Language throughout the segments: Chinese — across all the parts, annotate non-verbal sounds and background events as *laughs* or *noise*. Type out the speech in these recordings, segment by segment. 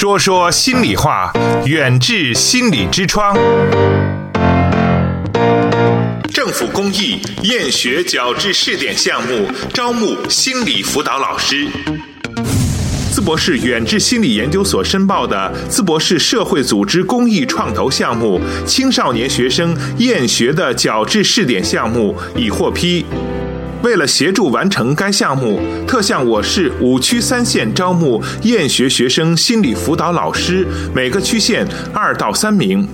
说说心里话，远志心理之窗。政府公益厌学矫治试点项目招募心理辅导老师。淄博市远志心理研究所申报的淄博市社会组织公益创投项目青少年学生厌学的矫治试点项目已获批。为了协助完成该项目，特向我市五区三县招募厌学学生心理辅导老师，每个区县二到三名。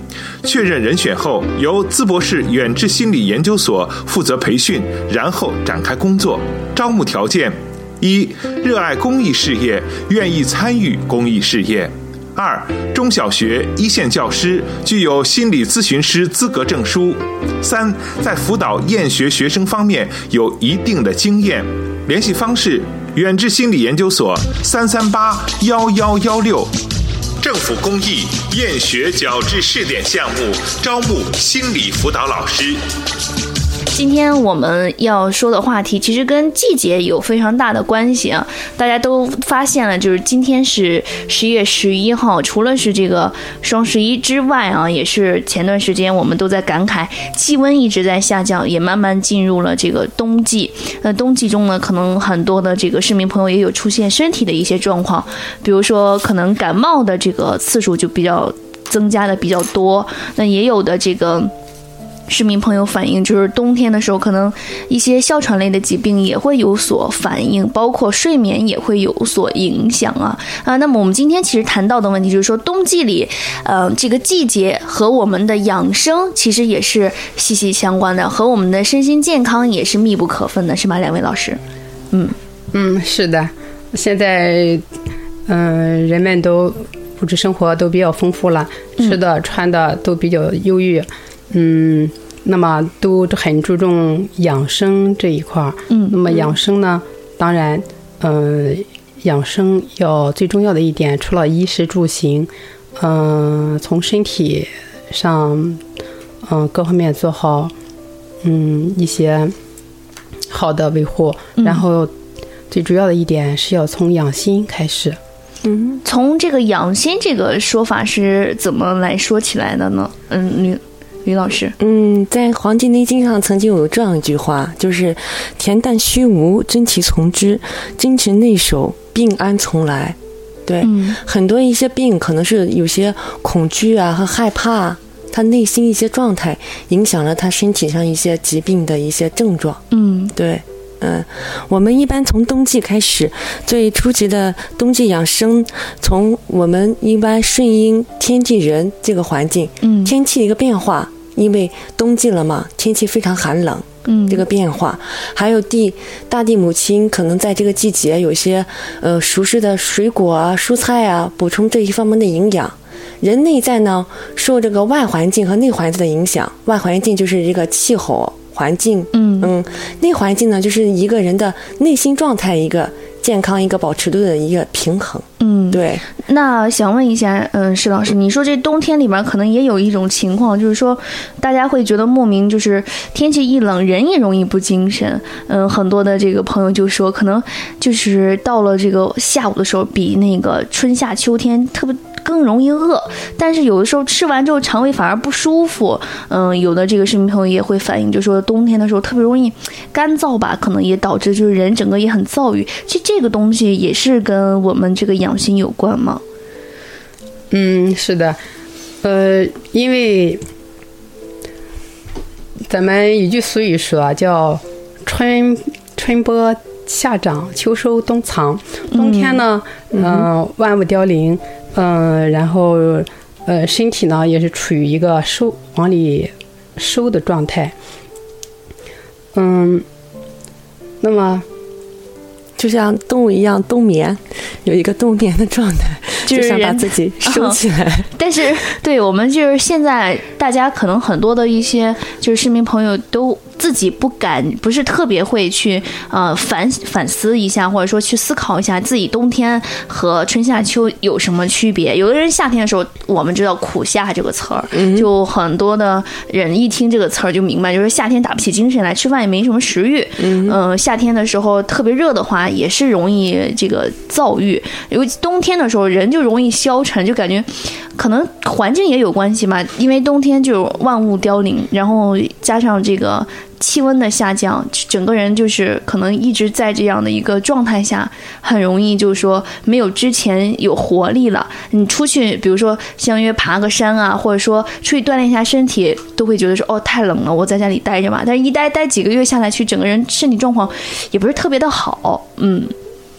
确认人选后，由淄博市远志心理研究所负责培训，然后展开工作。招募条件：一、热爱公益事业，愿意参与公益事业。二、中小学一线教师，具有心理咨询师资格证书。三、在辅导厌学学生方面有一定的经验。联系方式：远志心理研究所三三八幺幺幺六。政府公益厌学矫治试点项目招募心理辅导老师。今天我们要说的话题其实跟季节有非常大的关系啊！大家都发现了，就是今天是十一月十一号，除了是这个双十一之外啊，也是前段时间我们都在感慨气温一直在下降，也慢慢进入了这个冬季。那冬季中呢，可能很多的这个市民朋友也有出现身体的一些状况，比如说可能感冒的这个次数就比较增加的比较多，那也有的这个。市民朋友反映，就是冬天的时候，可能一些哮喘类的疾病也会有所反应，包括睡眠也会有所影响啊啊。那么我们今天其实谈到的问题就是说，冬季里，呃，这个季节和我们的养生其实也是息息相关的，和我们的身心健康也是密不可分的，是吧？两位老师，嗯嗯，是的，现在嗯，人们都物质生活都比较丰富了，吃的穿的都比较优裕。嗯，那么都很注重养生这一块儿。嗯，那么养生呢，当然，嗯，养生要最重要的一点，除了衣食住行，嗯，从身体上，嗯，各方面做好，嗯，一些好的维护。然后，最主要的一点是要从养心开始。嗯，从这个养心这个说法是怎么来说起来的呢？嗯，你。李老师，嗯，在《黄帝内经》上曾经有这样一句话，就是“恬淡虚无，真其从之；精持内守，病安从来。”对，很多一些病可能是有些恐惧啊和害怕，他内心一些状态影响了他身体上一些疾病的一些症状。嗯，对，嗯，我们一般从冬季开始，最初级的冬季养生，从我们一般顺应天地人这个环境，嗯，天气一个变化。因为冬季了嘛，天气非常寒冷，嗯，这个变化，还有地大地母亲可能在这个季节有些呃熟识的水果啊、蔬菜啊，补充这一方面的营养。人内在呢，受这个外环境和内环境的影响，外环境就是一个气候环境，嗯。嗯，内环境呢就是一个人的内心状态一个。健康一个保持度的一个平衡，嗯，对。那想问一下，嗯，石老师，你说这冬天里面可能也有一种情况，就是说大家会觉得莫名，就是天气一冷，人也容易不精神。嗯，很多的这个朋友就说，可能就是到了这个下午的时候，比那个春夏秋天特别。更容易饿，但是有的时候吃完之后肠胃反而不舒服。嗯，有的这个市民朋友也会反映，就说冬天的时候特别容易干燥吧，可能也导致就是人整个也很躁郁。其实这个东西也是跟我们这个养心有关吗？嗯，是的，呃，因为咱们一句俗语说叫“春春播夏长，秋收冬藏”。冬天呢，嗯，万物凋零。嗯，然后，呃，身体呢也是处于一个收往里收的状态。嗯，那么就像动物一样冬眠，有一个冬眠的状态，就想把自己 *laughs* 收起来。*laughs* 但是，对我们就是现在大家可能很多的一些就是市民朋友都自己不敢，不是特别会去呃反反思一下，或者说去思考一下自己冬天和春夏秋有什么区别。有的人夏天的时候，我们知道“苦夏”这个词儿，就很多的人一听这个词儿就明白，就是夏天打不起精神来，吃饭也没什么食欲。嗯，夏天的时候特别热的话，也是容易这个躁郁。尤其冬天的时候，人就就容易消沉，就感觉可能环境也有关系嘛，因为冬天就万物凋零，然后加上这个。气温的下降，整个人就是可能一直在这样的一个状态下，很容易就是说没有之前有活力了。你出去，比如说相约爬个山啊，或者说出去锻炼一下身体，都会觉得说哦太冷了，我在家里待着吧。但是一待待几个月下来，去整个人身体状况也不是特别的好，嗯。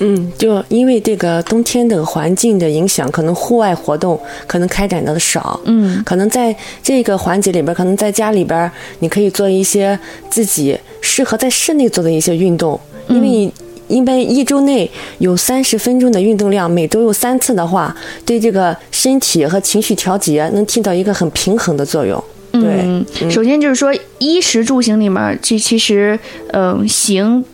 嗯，就因为这个冬天的环境的影响，可能户外活动可能开展的少。嗯，可能在这个环节里边，可能在家里边，你可以做一些自己适合在室内做的一些运动。因为因为一周内有三十分钟的运动量，每周有三次的话，对这个身体和情绪调节能起到一个很平衡的作用。嗯，首先就是说衣食住行里面，这其实嗯行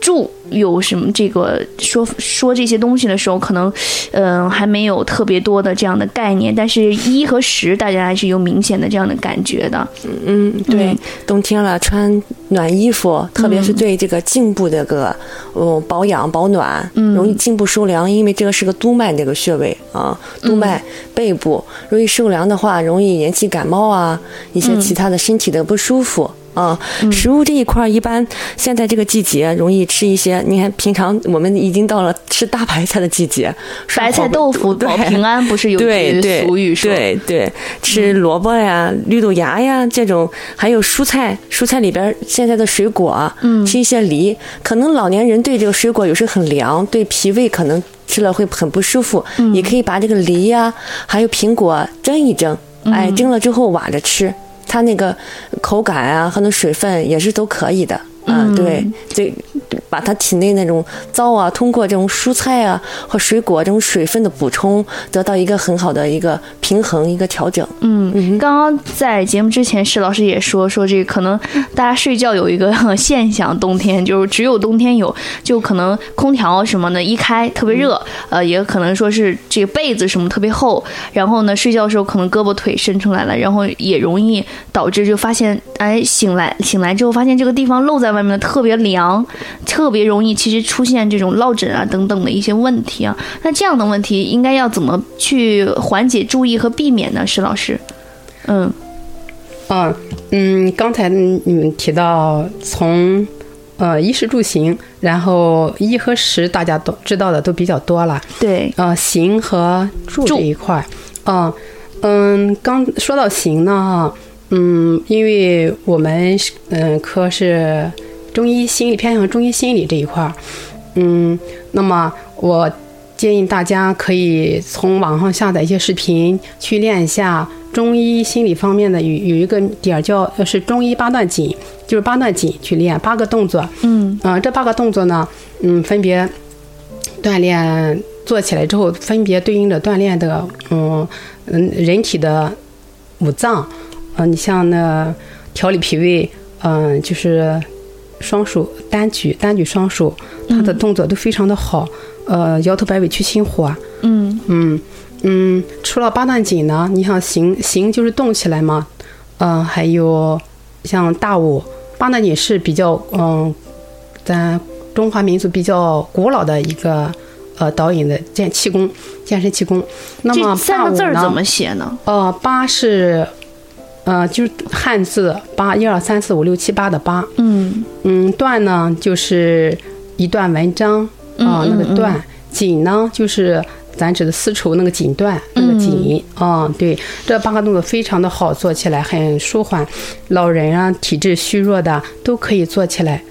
住。有什么这个说说这些东西的时候，可能，嗯，还没有特别多的这样的概念，但是一和十大家还是有明显的这样的感觉的。嗯，对，冬天了穿暖衣服，特别是对这个颈部这个，嗯，保养保暖，容易颈部受凉，因为这个是个督脉这个穴位啊，督脉背部容易受凉的话，容易引起感冒啊，一些其他的身体的不舒服。啊，食物这一块儿，一般现在这个季节容易吃一些。你看，平常我们已经到了吃大白菜的季节，白菜豆腐保平安，不是有句俗语说？对对，吃萝卜呀、绿豆芽呀这种，还有蔬菜，蔬菜里边现在的水果，嗯，吃一些梨。可能老年人对这个水果有时很凉，对脾胃可能吃了会很不舒服。嗯，也可以把这个梨呀，还有苹果蒸一蒸，哎，蒸了之后挖着吃。它那个口感啊和那水分也是都可以的，嗯，对，这把它体内那种糟啊，通过这种蔬菜啊和水果这种水分的补充，得到一个很好的一个平衡一个调整。嗯，刚刚在节目之前，施老师也说说这个可能大家睡觉有一个现象，冬天就是只有冬天有，就可能空调什么的一开特别热，呃，也可能说是这个被子什么特别厚，然后呢睡觉的时候可能胳膊腿伸出来了，然后也容易导致就发现哎醒来醒来之后发现这个地方露在外面特别凉。特别容易，其实出现这种落枕啊等等的一些问题啊。那这样的问题应该要怎么去缓解、注意和避免呢？石老师，嗯，嗯嗯，刚才你们提到从呃衣食住行，然后衣和食大家都知道的都比较多了，对，呃，行和住这一块儿，嗯嗯，刚说到行呢，嗯，因为我们嗯科是。中医心理偏向中医心理这一块儿，嗯，那么我建议大家可以从网上下载一些视频去练一下中医心理方面的有有一个点儿叫是中医八段锦，就是八段锦去练八个动作，嗯，啊，这八个动作呢，嗯，分别锻炼做起来之后，分别对应着锻炼的，嗯嗯，人体的五脏，嗯，你像那调理脾胃，嗯，就是。双手单举，单举双手，他的动作都非常的好。呃，摇头摆尾去心火。嗯嗯嗯。除了八段锦呢，你像行行就是动起来嘛。嗯，还有像大舞，八段锦是比较嗯，咱中华民族比较古老的一个呃导引的健气功、健身气功。那么三个字怎么写呢？呃，八是。呃，就是汉字八一二三四五六七八的八，嗯。嗯，段呢就是一段文章啊，那个段，锦呢就是咱指的丝绸那个锦缎那个锦啊，对，这八个动作非常的好做起来，很舒缓，老人啊体质虚弱的都可以做起来，嗯，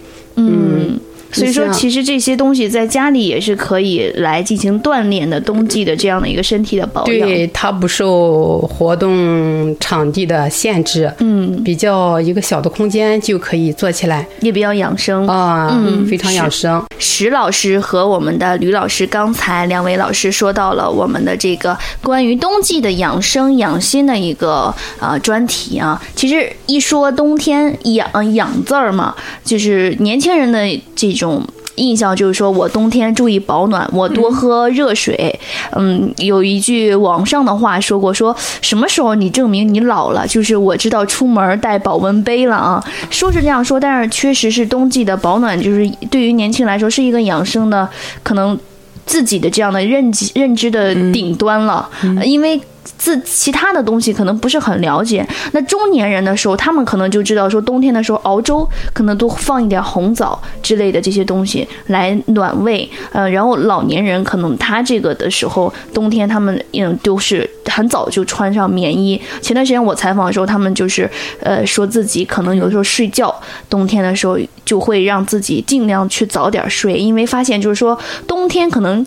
所以说，其实这些东西在家里也是可以来进行锻炼的。冬季的这样的一个身体的保养，对它不受活动场地的限制，嗯，比较一个小的空间就可以做起来，也比较养生啊，嗯，非常养生。石老师和我们的吕老师刚才两位老师说到了我们的这个关于冬季的养生养心的一个呃专题啊。其实一说冬天养养字儿嘛，就是年轻人的这种。印象就是说我冬天注意保暖，我多喝热水。嗯，有一句网上的话说过，说什么时候你证明你老了？就是我知道出门带保温杯了啊。说是这样说，但是确实是冬季的保暖，就是对于年轻人来说是一个养生的可能自己的这样的认知认知的顶端了，因为。自其他的东西可能不是很了解，那中年人的时候，他们可能就知道说冬天的时候熬粥，可能多放一点红枣之类的这些东西来暖胃。呃，然后老年人可能他这个的时候，冬天他们嗯都是很早就穿上棉衣。前段时间我采访的时候，他们就是呃说自己可能有的时候睡觉，冬天的时候就会让自己尽量去早点睡，因为发现就是说冬天可能。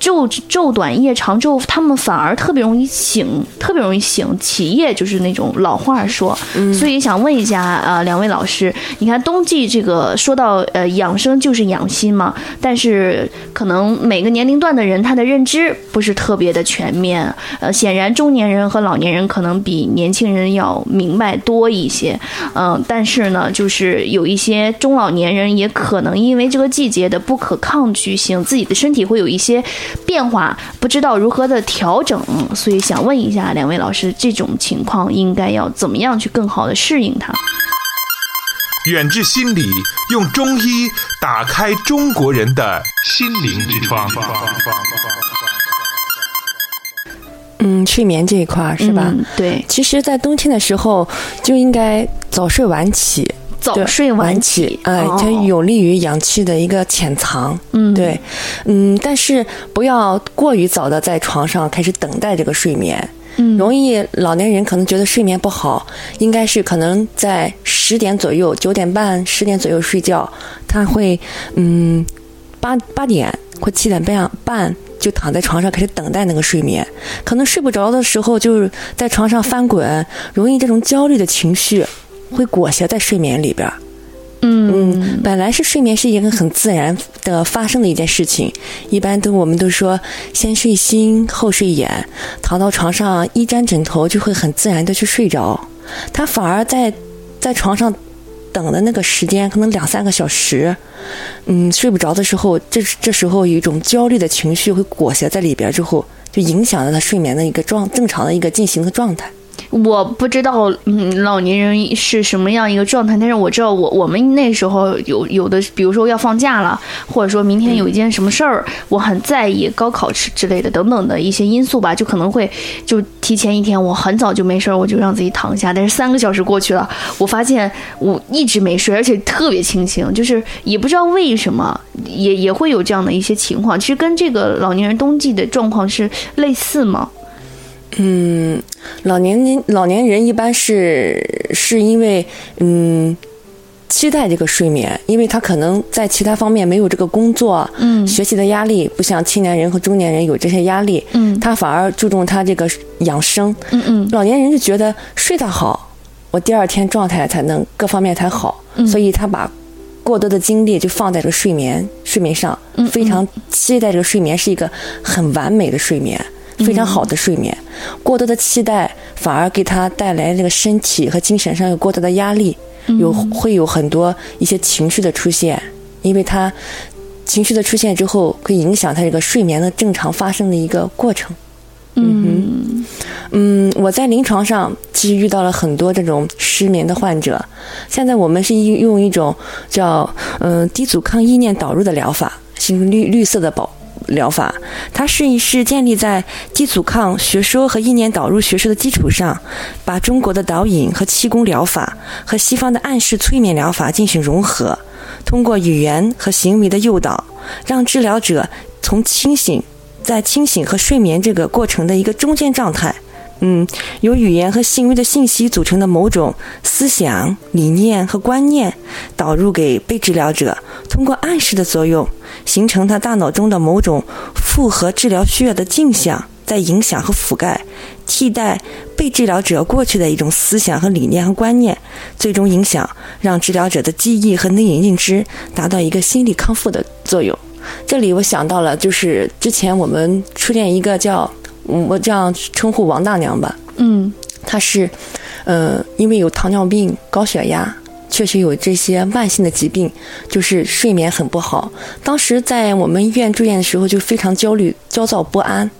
昼昼短夜长，之后他们反而特别容易醒，特别容易醒。起夜就是那种老话说，所以想问一下呃两位老师，你看冬季这个说到呃养生就是养心嘛，但是可能每个年龄段的人他的认知不是特别的全面。呃，显然中年人和老年人可能比年轻人要明白多一些。嗯，但是呢，就是有一些中老年人也可能因为这个季节的不可抗拒性，自己的身体会有一些。变化不知道如何的调整，所以想问一下两位老师，这种情况应该要怎么样去更好的适应它？远志心理用中医打开中国人的心灵之窗。嗯，睡眠这一块是吧？对，其实，在冬天的时候就应该早睡晚起。早睡晚起，哎，它有利于阳气的一个潜藏。嗯，对，嗯，但是不要过于早的在床上开始等待这个睡眠。嗯，容易老年人可能觉得睡眠不好，应该是可能在十点左右、九点半、十点左右睡觉，他会嗯八八点或七点半半就躺在床上开始等待那个睡眠，可能睡不着的时候就是在床上翻滚，容易这种焦虑的情绪。会裹挟在睡眠里边儿，嗯，本来是睡眠是一个很自然的发生的一件事情，一般都我们都说先睡心后睡眼，躺到床上一沾枕头就会很自然的去睡着，他反而在在床上等的那个时间可能两三个小时，嗯，睡不着的时候，这这时候有一种焦虑的情绪会裹挟在里边之后，就影响了他睡眠的一个状正常的一个进行的状态。我不知道，嗯，老年人是什么样一个状态，但是我知道，我我们那时候有有的，比如说要放假了，或者说明天有一件什么事儿，我很在意高考之之类的等等的一些因素吧，就可能会就提前一天，我很早就没事儿，我就让自己躺下，但是三个小时过去了，我发现我一直没睡，而且特别清醒，就是也不知道为什么，也也会有这样的一些情况，其实跟这个老年人冬季的状况是类似吗？嗯，老年人老年人一般是是因为嗯期待这个睡眠，因为他可能在其他方面没有这个工作，嗯，学习的压力不像青年人和中年人有这些压力，嗯，他反而注重他这个养生，嗯嗯，老年人就觉得睡得好，我第二天状态才能各方面才好，所以他把过多的精力就放在这个睡眠睡眠上，非常期待这个睡眠是一个很完美的睡眠。非常好的睡眠，过多的期待反而给他带来那个身体和精神上有过多的压力，有会有很多一些情绪的出现，因为他情绪的出现之后，会影响他这个睡眠的正常发生的一个过程。嗯嗯，我在临床上其实遇到了很多这种失眠的患者，现在我们是用一种叫嗯低阻抗意念导入的疗法，是绿绿色的宝。疗法，它是是建立在低阻抗学说和意念导入学说的基础上，把中国的导引和气功疗法和西方的暗示催眠疗法进行融合，通过语言和行为的诱导，让治疗者从清醒，在清醒和睡眠这个过程的一个中间状态，嗯，由语言和行为的信息组成的某种思想、理念和观念，导入给被治疗者，通过暗示的作用，形成他大脑中的某种符合治疗需要的镜像，在影响和覆盖、替代被治疗者过去的一种思想和理念和观念，最终影响让治疗者的记忆和内隐认知达到一个心理康复的作用。这里我想到了，就是之前我们初恋一个叫。我这样称呼王大娘吧。嗯，她是，呃，因为有糖尿病、高血压，确实有这些慢性的疾病，就是睡眠很不好。当时在我们医院住院的时候，就非常焦虑、焦躁不安。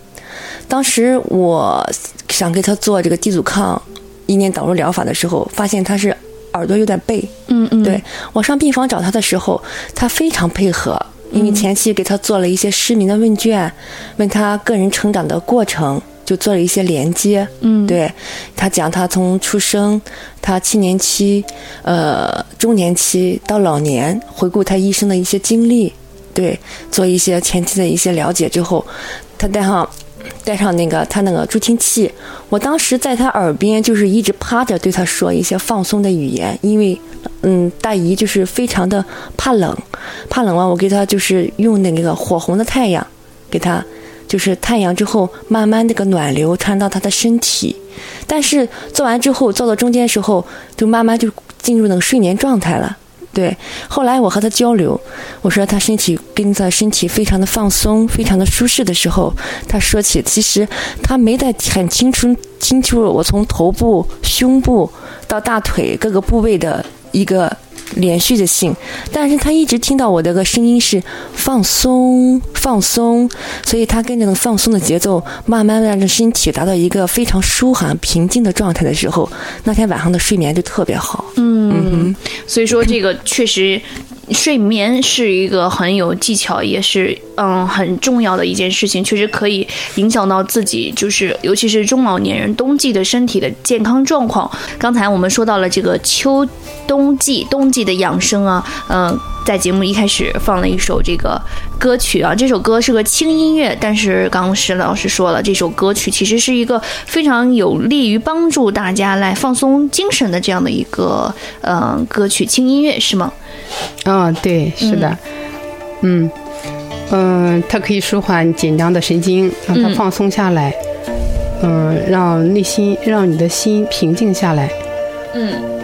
当时我想给她做这个低阻抗意念导入疗法的时候，发现她是耳朵有点背。嗯嗯。对我上病房找她的时候，她非常配合。因为前期给他做了一些失明的问卷，问他个人成长的过程，就做了一些连接。嗯，对，他讲他从出生，他青年期，呃，中年期到老年，回顾他一生的一些经历，对，做一些前期的一些了解之后，他带上。带上那个他那个助听器，我当时在他耳边就是一直趴着对他说一些放松的语言，因为，嗯，大姨就是非常的怕冷，怕冷啊，我给他就是用那个火红的太阳，给他就是太阳之后慢慢那个暖流传到他的身体，但是做完之后做到中间时候就慢慢就进入那个睡眠状态了。对，后来我和他交流，我说他身体跟在身体非常的放松，非常的舒适的时候，他说起其实他没在很清楚清楚我从头部、胸部到大腿各个部位的一个。连续的性，但是他一直听到我的个声音是放松放松，所以他跟着那放松的节奏，慢慢让这身体达到一个非常舒缓平静的状态的时候，那天晚上的睡眠就特别好。嗯，所以说这个确实。睡眠是一个很有技巧，也是嗯很重要的一件事情，确实可以影响到自己，就是尤其是中老年人冬季的身体的健康状况。刚才我们说到了这个秋冬季冬季的养生啊，嗯，在节目一开始放了一首这个歌曲啊，这首歌是个轻音乐，但是刚刚石老师说了，这首歌曲其实是一个非常有利于帮助大家来放松精神的这样的一个嗯歌曲，轻音乐是吗？嗯，对，是的，嗯，嗯，它可以舒缓紧张的神经，让它放松下来，嗯，让内心，让你的心平静下来，嗯。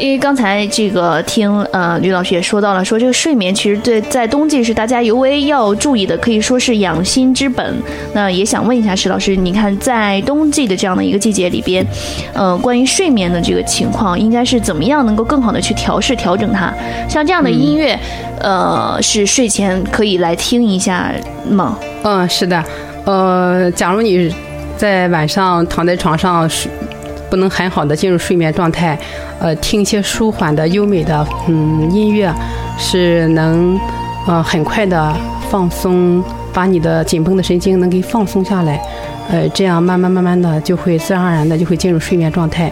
因为刚才这个听呃吕老师也说到了，说这个睡眠其实对在冬季是大家尤为要注意的，可以说是养心之本。那也想问一下石老师，你看在冬季的这样的一个季节里边，呃，关于睡眠的这个情况，应该是怎么样能够更好的去调试调整它？像这样的音乐，呃，是睡前可以来听一下吗？嗯，是的，呃，假如你在晚上躺在床上睡。不能很好的进入睡眠状态，呃，听一些舒缓的、优美的嗯音乐，是能呃很快的放松，把你的紧绷的神经能给放松下来，呃，这样慢慢慢慢的就会自然而然的就会进入睡眠状态。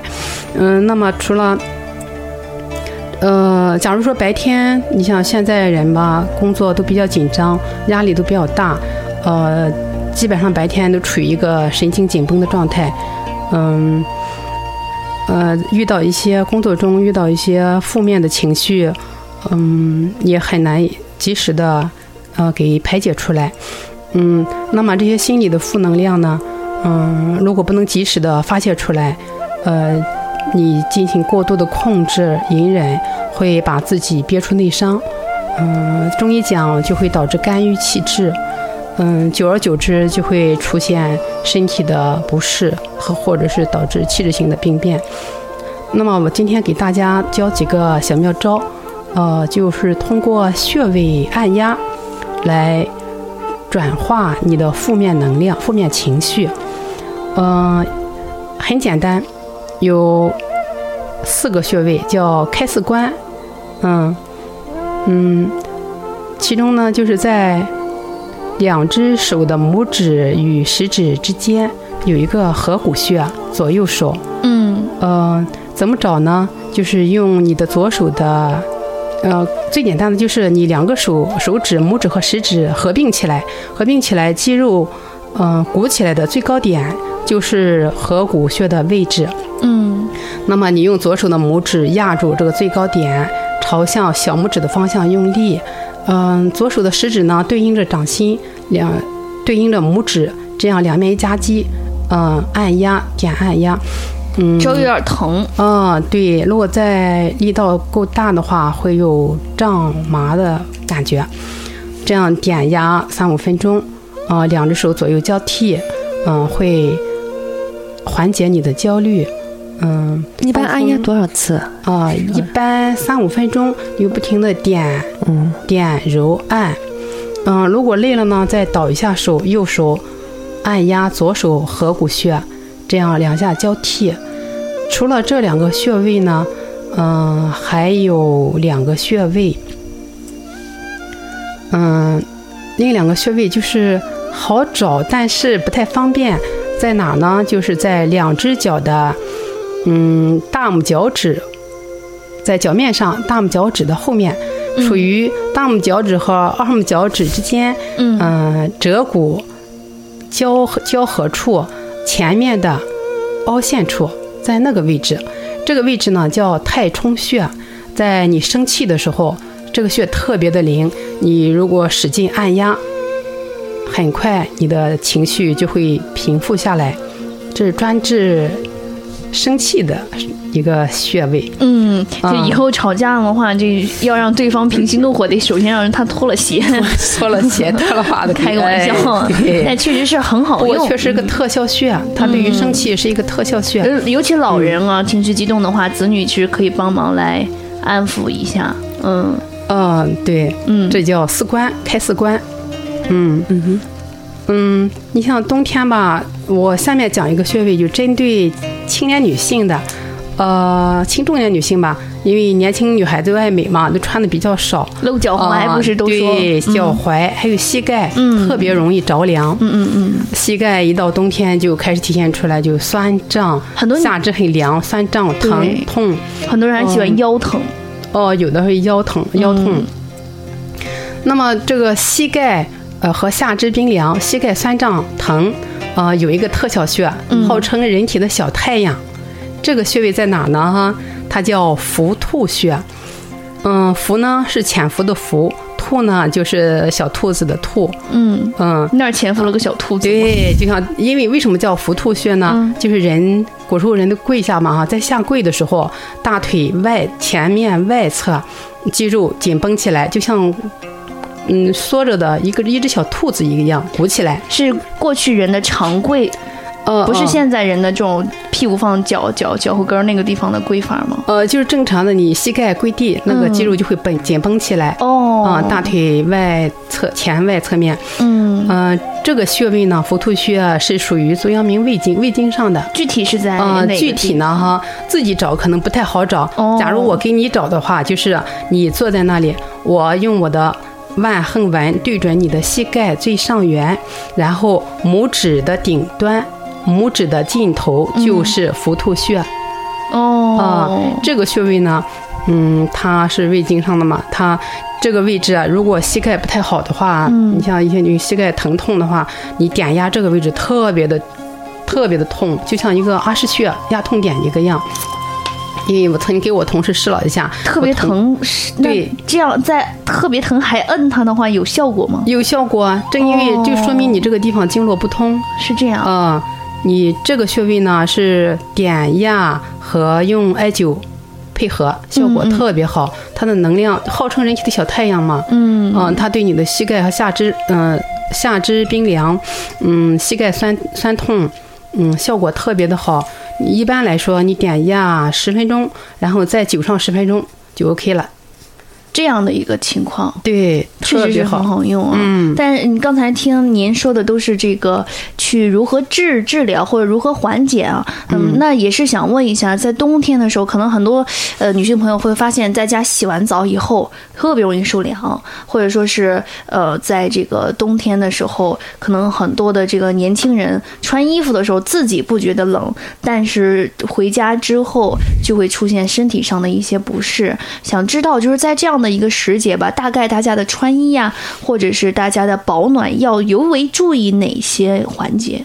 嗯，那么除了呃，假如说白天，你像现在人吧，工作都比较紧张，压力都比较大，呃，基本上白天都处于一个神经紧绷的状态，嗯。呃，遇到一些工作中遇到一些负面的情绪，嗯，也很难及时的呃给排解出来，嗯，那么这些心理的负能量呢，嗯，如果不能及时的发泄出来，呃，你进行过度的控制隐忍，会把自己憋出内伤，嗯，中医讲就会导致肝郁气滞。嗯，久而久之就会出现身体的不适和或者是导致器质性的病变。那么我今天给大家教几个小妙招，呃，就是通过穴位按压来转化你的负面能量、负面情绪。嗯，很简单，有四个穴位叫开四关。嗯嗯，其中呢就是在。两只手的拇指与食指之间有一个合谷穴，左右手。嗯，呃，怎么找呢？就是用你的左手的，呃，最简单的就是你两个手手指、拇指和食指合并起来，合并起来，肌肉，嗯，鼓起来的最高点就是合谷穴的位置。嗯，那么你用左手的拇指压住这个最高点，朝向小拇指的方向用力。嗯，左手的食指呢对应着掌心，两对应着拇指，这样两面一夹击，嗯，按压点按压。嗯，稍微有点疼。嗯，对，如果在力道够大的话，会有胀麻的感觉。这样点压三五分钟，啊，两只手左右交替，嗯，会缓解你的焦虑。嗯，一般按压多少次？啊，一般三五分钟，你不停的点，嗯，点揉按。嗯，如果累了呢，再倒一下手，右手按压左手合谷穴，这样两下交替。除了这两个穴位呢，嗯，还有两个穴位，嗯，另两个穴位就是好找，但是不太方便，在哪呢？就是在两只脚的，嗯，大拇脚趾，在脚面上，大拇脚趾的后面，处于大拇脚趾和二拇脚趾之间，嗯，折骨交交合处前面的凹陷处。在那个位置，这个位置呢叫太冲穴，在你生气的时候，这个穴特别的灵。你如果使劲按压，很快你的情绪就会平复下来。这是专治生气的一个穴位。嗯，就以后吵架的话，就要让对方平息怒火，得首先让他脱了鞋，*laughs* 脱了鞋，脱了袜子，开个玩笑。*laughs* 但确实是很好用，确实是个特效穴，它对于生气是一个特效穴。尤其老人啊，情绪激动的话，子女其实可以帮忙来安抚一下。嗯嗯，对，嗯，这叫四关开四关。嗯嗯哼，嗯，你像冬天吧，我下面讲一个穴位，就针对青年女性的。呃，轻中年女性吧，因为年轻女孩子爱美嘛，都穿的比较少，露脚踝不是都说？对，脚踝还有膝盖，嗯，特别容易着凉。嗯嗯嗯，膝盖一到冬天就开始体现出来，就酸胀，很多下肢很凉，酸胀疼痛。很多人还喜欢腰疼。哦，有的会腰疼，腰痛。那么这个膝盖呃和下肢冰凉，膝盖酸胀疼，呃有一个特效穴，号称人体的小太阳。这个穴位在哪呢？哈，它叫伏兔穴。嗯，伏呢是潜伏的伏，兔呢就是小兔子的兔。嗯嗯，那儿潜伏了个小兔子。对，就像因为为什么叫伏兔穴呢？就是人古时候人都跪下嘛哈，在下跪的时候，大腿外前面外侧肌肉紧绷起来，就像嗯缩着的一个一只小兔子一个样鼓起来。是过去人的长跪。呃，不是现在人的这种屁股放脚脚脚后跟那个地方的跪法吗？呃，就是正常的，你膝盖跪地，那个肌肉就会绷紧绷起来。哦，啊，大腿外侧前外侧面。嗯，呃，这个穴位呢，伏兔穴是属于足阳明胃经胃经上的。具体是在呃，具体呢哈，自己找可能不太好找。哦，假如我给你找的话，就是你坐在那里，我用我的腕横纹对准你的膝盖最上缘，然后拇指的顶端。拇指的尽头就是伏兔穴，哦，啊，这个穴位呢，嗯，它是胃经上的嘛，它这个位置啊，如果膝盖不太好的话，你像一些你膝盖疼痛的话，你点压这个位置特别的特别的痛，就像一个阿是穴压痛点一个样。因为我曾经给我同事试了一下，特别疼，对，这样在特别疼还摁它的话有效果吗？有效果，正因为就说明你这个地方经络不通，是这样啊。你这个穴位呢是点压和用艾灸配合，效果特别好。它的能量号称人体的小太阳嘛，嗯嗯，它对你的膝盖和下肢，嗯，下肢冰凉，嗯，膝盖酸酸痛，嗯，效果特别的好。一般来说，你点压十分钟，然后再灸上十分钟就 OK 了。这样的一个情况，对，确实是很好用啊。嗯，但是你刚才听您说的都是这个去如何治治疗或者如何缓解啊。嗯，那也是想问一下，在冬天的时候，可能很多呃女性朋友会发现，在家洗完澡以后特别容易受凉，或者说是呃，在这个冬天的时候，可能很多的这个年轻人穿衣服的时候自己不觉得冷，但是回家之后就会出现身体上的一些不适。想知道就是在这样的。一个时节吧，大概大家的穿衣呀，或者是大家的保暖，要尤为注意哪些环节？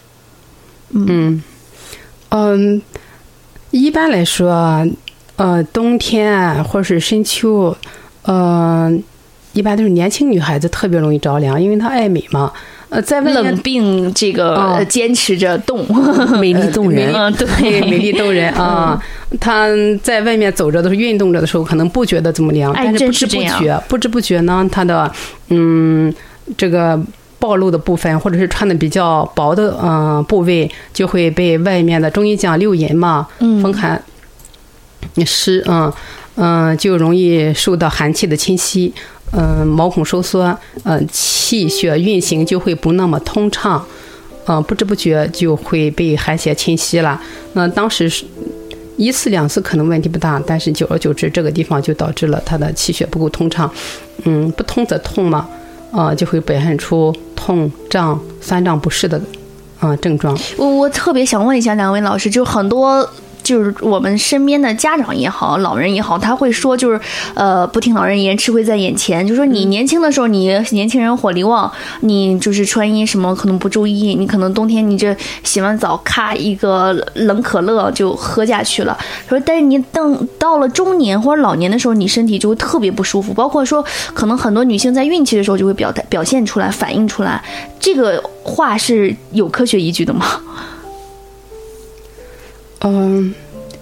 嗯，嗯，一般来说，呃，冬天或是深秋，呃，一般都是年轻女孩子特别容易着凉，因为她爱美嘛。呃，在冷病这个坚持着动，*laughs* 美丽动人，*laughs* 对，*laughs* 美丽动人啊！他在外面走着都是运动着的时候，可能不觉得怎么凉，但是不知不觉，不知不觉呢，他的嗯，这个暴露的部分或者是穿的比较薄的嗯部位，就会被外面的中医讲六淫嘛，风寒湿，嗯嗯，就容易受到寒气的侵袭。嗯，毛孔收缩，嗯，气血运行就会不那么通畅，嗯，不知不觉就会被寒邪侵袭了。那当时是一次两次可能问题不大，但是久而久之，这个地方就导致了他的气血不够通畅，嗯，不通则痛嘛，啊，就会表现出痛胀、酸胀不适的啊症状。我我特别想问一下两位老师，就很多。就是我们身边的家长也好，老人也好，他会说，就是，呃，不听老人言，吃亏在眼前。就说你年轻的时候，你年轻人火力旺，你就是穿衣什么可能不注意，你可能冬天你这洗完澡，咔一个冷可乐就喝下去了。说，但是你等到了中年或者老年的时候，你身体就会特别不舒服。包括说，可能很多女性在孕期的时候就会表表现出来、反映出来。这个话是有科学依据的吗？嗯，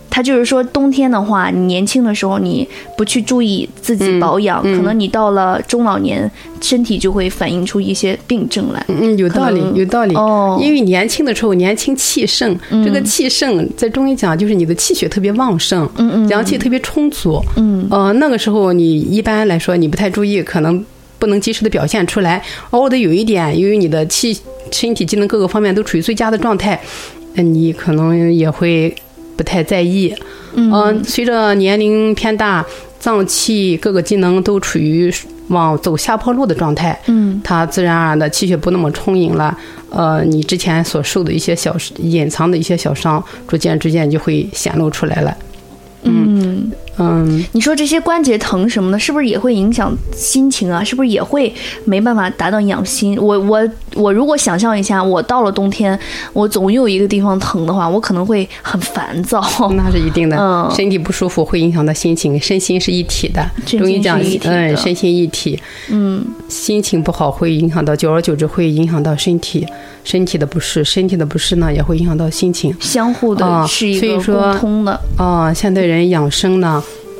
他就是说，冬天的话，你年轻的时候你不去注意自己保养，可能你到了中老年，身体就会反映出一些病症来。嗯，有道理，有道理。哦，因为年轻的时候年轻气盛，这个气盛在中医讲就是你的气血特别旺盛，阳气特别充足。嗯，呃，那个时候你一般来说你不太注意，可能不能及时的表现出来。偶尔的有一点，由于你的气身体机能各个方面都处于最佳的状态。那你可能也会不太在意，嗯，随着年龄偏大，脏器各个机能都处于往走下坡路的状态，嗯，它自然而然的气血不那么充盈了，呃，你之前所受的一些小隐藏的一些小伤，逐渐逐渐就会显露出来了，嗯。嗯，你说这些关节疼什么的，是不是也会影响心情啊？是不是也会没办法达到养心？我我我，如果想象一下，我到了冬天，我总有一个地方疼的话，我可能会很烦躁。*laughs* 那是一定的，嗯，身体不舒服会影响到心情，身心是一体的。中医讲，嗯，身心一体。嗯，心情不好会影响到，久而久之会影响到身体，身体的不适，身体的不适呢也会影响到心情，相互的是一个沟通的。啊，现代人养生呢。